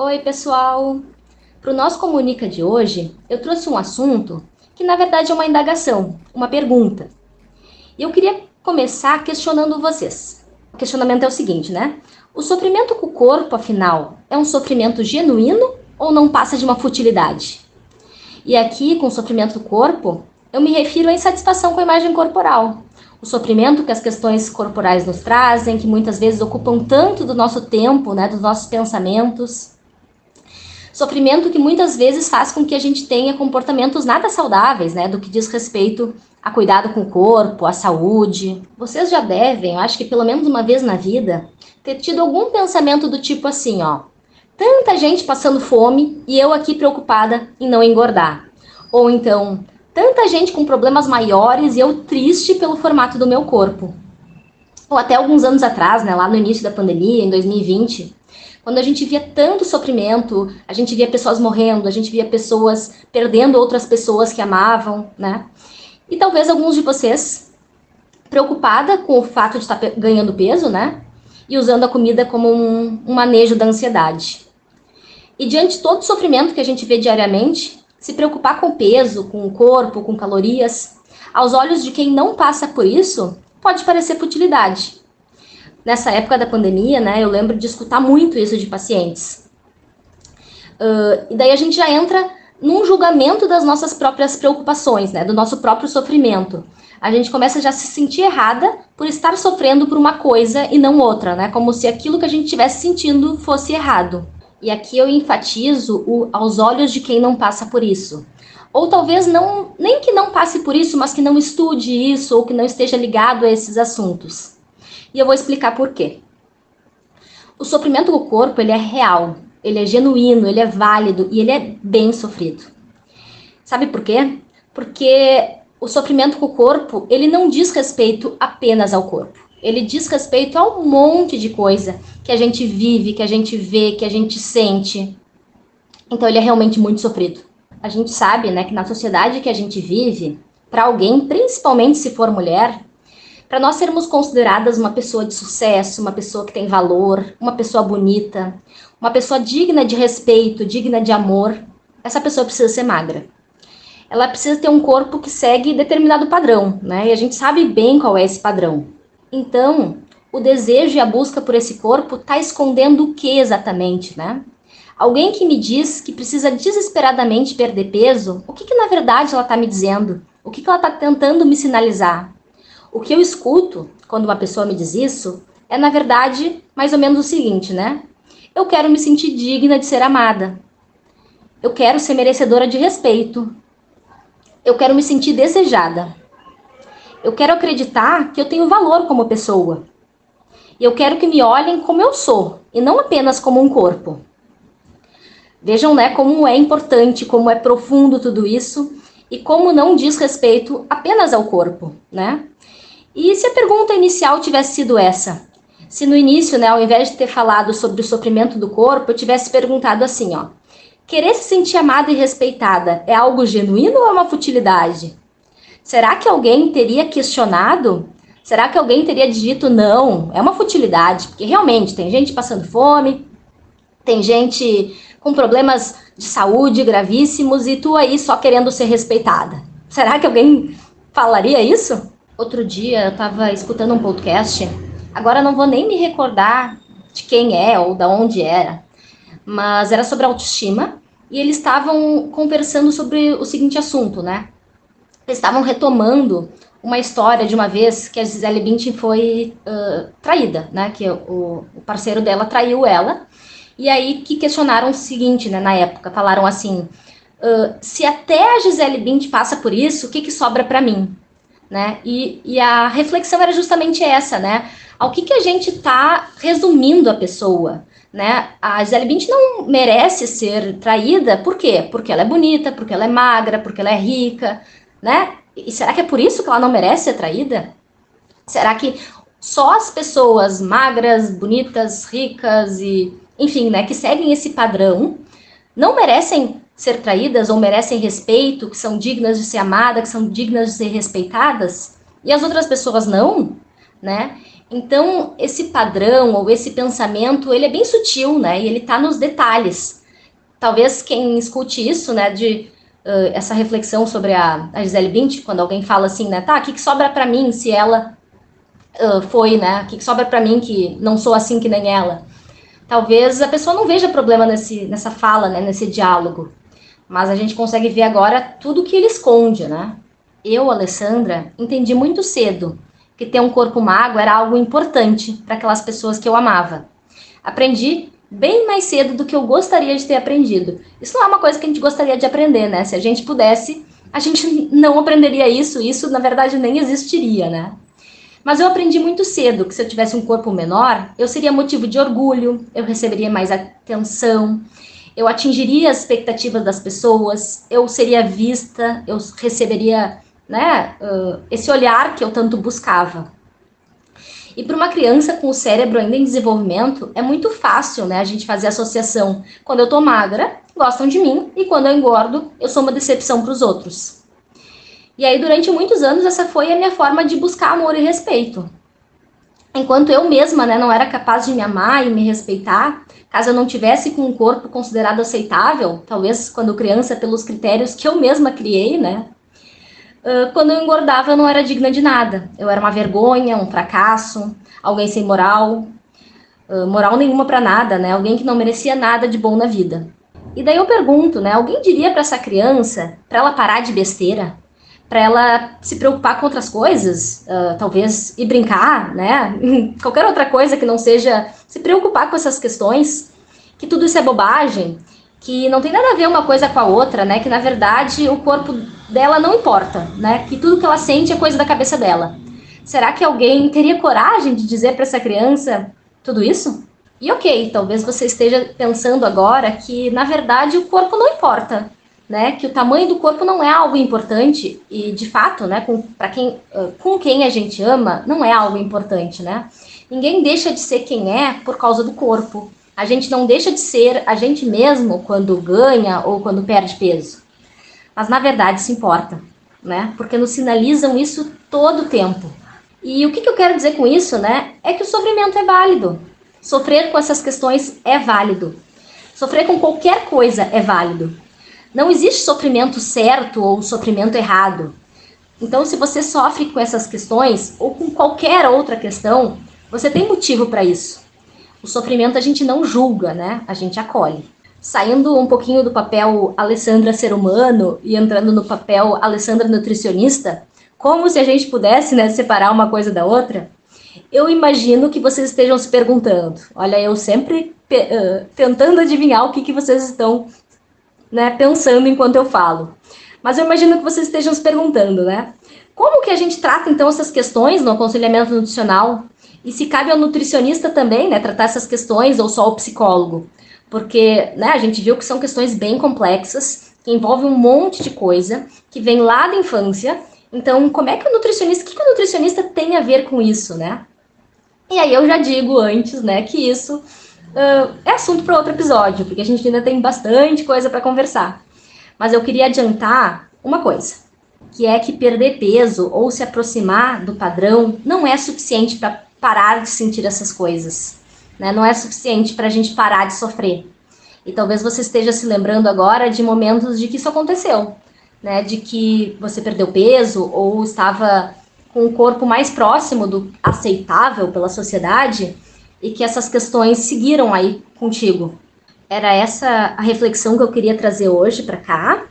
Oi, pessoal! Para o nosso Comunica de hoje, eu trouxe um assunto que na verdade é uma indagação, uma pergunta. E eu queria começar questionando vocês. O questionamento é o seguinte, né? O sofrimento com o corpo, afinal, é um sofrimento genuíno ou não passa de uma futilidade? E aqui, com o sofrimento do corpo, eu me refiro à insatisfação com a imagem corporal. O sofrimento que as questões corporais nos trazem, que muitas vezes ocupam tanto do nosso tempo, né, dos nossos pensamentos. Sofrimento que muitas vezes faz com que a gente tenha comportamentos nada saudáveis, né, do que diz respeito a cuidado com o corpo, a saúde. Vocês já devem, eu acho que pelo menos uma vez na vida, ter tido algum pensamento do tipo assim, ó: tanta gente passando fome e eu aqui preocupada em não engordar. Ou então, tanta gente com problemas maiores e eu triste pelo formato do meu corpo. Ou até alguns anos atrás, né, lá no início da pandemia, em 2020, quando a gente via tanto sofrimento, a gente via pessoas morrendo, a gente via pessoas perdendo outras pessoas que amavam, né? E talvez alguns de vocês preocupada com o fato de estar ganhando peso, né? E usando a comida como um, um manejo da ansiedade. E diante de todo o sofrimento que a gente vê diariamente, se preocupar com peso, com o corpo, com calorias, aos olhos de quem não passa por isso, pode parecer futilidade nessa época da pandemia, né, eu lembro de escutar muito isso de pacientes. Uh, e daí a gente já entra num julgamento das nossas próprias preocupações, né, do nosso próprio sofrimento. A gente começa já a se sentir errada por estar sofrendo por uma coisa e não outra, né, como se aquilo que a gente estivesse sentindo fosse errado. E aqui eu enfatizo o aos olhos de quem não passa por isso. Ou talvez não, nem que não passe por isso, mas que não estude isso ou que não esteja ligado a esses assuntos. E eu vou explicar por quê. O sofrimento do corpo, ele é real, ele é genuíno, ele é válido e ele é bem sofrido. Sabe por quê? Porque o sofrimento com o corpo, ele não diz respeito apenas ao corpo. Ele diz respeito a um monte de coisa que a gente vive, que a gente vê, que a gente sente. Então ele é realmente muito sofrido. A gente sabe, né, que na sociedade que a gente vive, para alguém, principalmente se for mulher, para nós sermos consideradas uma pessoa de sucesso, uma pessoa que tem valor, uma pessoa bonita, uma pessoa digna de respeito, digna de amor, essa pessoa precisa ser magra. Ela precisa ter um corpo que segue determinado padrão, né? E a gente sabe bem qual é esse padrão. Então, o desejo e a busca por esse corpo está escondendo o que exatamente, né? Alguém que me diz que precisa desesperadamente perder peso, o que, que na verdade ela está me dizendo? O que, que ela está tentando me sinalizar? O que eu escuto quando uma pessoa me diz isso é, na verdade, mais ou menos o seguinte, né? Eu quero me sentir digna de ser amada. Eu quero ser merecedora de respeito. Eu quero me sentir desejada. Eu quero acreditar que eu tenho valor como pessoa. E eu quero que me olhem como eu sou, e não apenas como um corpo. Vejam, né, como é importante, como é profundo tudo isso e como não diz respeito apenas ao corpo, né? E se a pergunta inicial tivesse sido essa? Se no início, né, ao invés de ter falado sobre o sofrimento do corpo, eu tivesse perguntado assim, ó: querer se sentir amada e respeitada é algo genuíno ou é uma futilidade? Será que alguém teria questionado? Será que alguém teria dito não? É uma futilidade, porque realmente tem gente passando fome, tem gente com problemas de saúde gravíssimos e tu aí só querendo ser respeitada. Será que alguém falaria isso? Outro dia eu estava escutando um podcast, agora não vou nem me recordar de quem é ou da onde era, mas era sobre autoestima e eles estavam conversando sobre o seguinte assunto, né? Eles estavam retomando uma história de uma vez que a Gisele Bündchen foi uh, traída, né? Que o, o, parceiro dela traiu ela. E aí que questionaram o seguinte, né? Na época, falaram assim: uh, se até a Gisele Bündchen passa por isso, o que, que sobra para mim? Né? E, e a reflexão era justamente essa, né? Ao que, que a gente está resumindo a pessoa? né? A Gisele Bündchen não merece ser traída, por quê? Porque ela é bonita, porque ela é magra, porque ela é rica, né? E será que é por isso que ela não merece ser traída? Será que só as pessoas magras, bonitas, ricas e, enfim, né, que seguem esse padrão não merecem ser traídas ou merecem respeito, que são dignas de ser amadas, que são dignas de ser respeitadas, e as outras pessoas não, né? Então, esse padrão ou esse pensamento, ele é bem sutil, né? E ele está nos detalhes. Talvez quem escute isso, né, de uh, essa reflexão sobre a, a Gisele Bündchen, quando alguém fala assim, né, tá, o que, que sobra para mim se ela uh, foi, né? O que, que sobra para mim que não sou assim que nem ela? Talvez a pessoa não veja problema nesse, nessa fala, né, nesse diálogo. Mas a gente consegue ver agora tudo que ele esconde, né? Eu, Alessandra, entendi muito cedo que ter um corpo magro era algo importante para aquelas pessoas que eu amava. Aprendi bem mais cedo do que eu gostaria de ter aprendido. Isso não é uma coisa que a gente gostaria de aprender, né? Se a gente pudesse, a gente não aprenderia isso, isso na verdade nem existiria, né? Mas eu aprendi muito cedo que se eu tivesse um corpo menor, eu seria motivo de orgulho, eu receberia mais atenção, eu atingiria as expectativas das pessoas, eu seria vista, eu receberia né, uh, esse olhar que eu tanto buscava. E para uma criança com o cérebro ainda em desenvolvimento, é muito fácil né, a gente fazer associação. Quando eu estou magra, gostam de mim, e quando eu engordo, eu sou uma decepção para os outros. E aí, durante muitos anos, essa foi a minha forma de buscar amor e respeito. Enquanto eu mesma né, não era capaz de me amar e me respeitar, caso eu não tivesse com um corpo considerado aceitável, talvez quando criança, pelos critérios que eu mesma criei, né? Quando eu engordava, eu não era digna de nada. Eu era uma vergonha, um fracasso, alguém sem moral, moral nenhuma para nada, né? Alguém que não merecia nada de bom na vida. E daí eu pergunto, né? Alguém diria para essa criança, para ela parar de besteira? Para ela se preocupar com outras coisas, uh, talvez ir brincar, né? Qualquer outra coisa que não seja se preocupar com essas questões, que tudo isso é bobagem, que não tem nada a ver uma coisa com a outra, né? Que na verdade o corpo dela não importa, né? Que tudo que ela sente é coisa da cabeça dela. Será que alguém teria coragem de dizer para essa criança tudo isso? E ok, talvez você esteja pensando agora que na verdade o corpo não importa, né, que o tamanho do corpo não é algo importante e de fato, né, com para quem com quem a gente ama, não é algo importante, né? Ninguém deixa de ser quem é por causa do corpo. A gente não deixa de ser a gente mesmo quando ganha ou quando perde peso. Mas na verdade se importa, né? Porque nos sinalizam isso todo o tempo. E o que, que eu quero dizer com isso, né? É que o sofrimento é válido. Sofrer com essas questões é válido. Sofrer com qualquer coisa é válido. Não existe sofrimento certo ou sofrimento errado. Então, se você sofre com essas questões ou com qualquer outra questão, você tem motivo para isso. O sofrimento a gente não julga, né? A gente acolhe. Saindo um pouquinho do papel Alessandra ser humano e entrando no papel Alessandra nutricionista, como se a gente pudesse né, separar uma coisa da outra, eu imagino que vocês estejam se perguntando. Olha, eu sempre uh, tentando adivinhar o que, que vocês estão né, pensando enquanto eu falo. Mas eu imagino que vocês estejam se perguntando, né? Como que a gente trata então essas questões no aconselhamento nutricional? E se cabe ao nutricionista também, né, tratar essas questões ou só ao psicólogo? Porque, né, a gente viu que são questões bem complexas, que envolvem um monte de coisa, que vem lá da infância. Então, como é que o nutricionista, o que, que o nutricionista tem a ver com isso, né? E aí eu já digo antes, né, que isso uh, é assunto para outro episódio, porque a gente ainda tem bastante coisa para conversar. Mas eu queria adiantar uma coisa, que é que perder peso ou se aproximar do padrão não é suficiente para parar de sentir essas coisas. Né? Não é suficiente para a gente parar de sofrer. E talvez você esteja se lembrando agora de momentos de que isso aconteceu, né? De que você perdeu peso ou estava com um corpo mais próximo do aceitável pela sociedade e que essas questões seguiram aí contigo. Era essa a reflexão que eu queria trazer hoje para cá.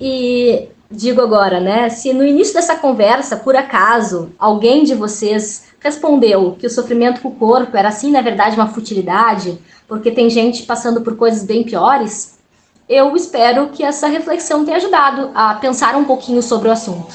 E digo agora, né? Se no início dessa conversa, por acaso, alguém de vocês respondeu que o sofrimento com o corpo era assim, na verdade, uma futilidade, porque tem gente passando por coisas bem piores, eu espero que essa reflexão tenha ajudado a pensar um pouquinho sobre o assunto.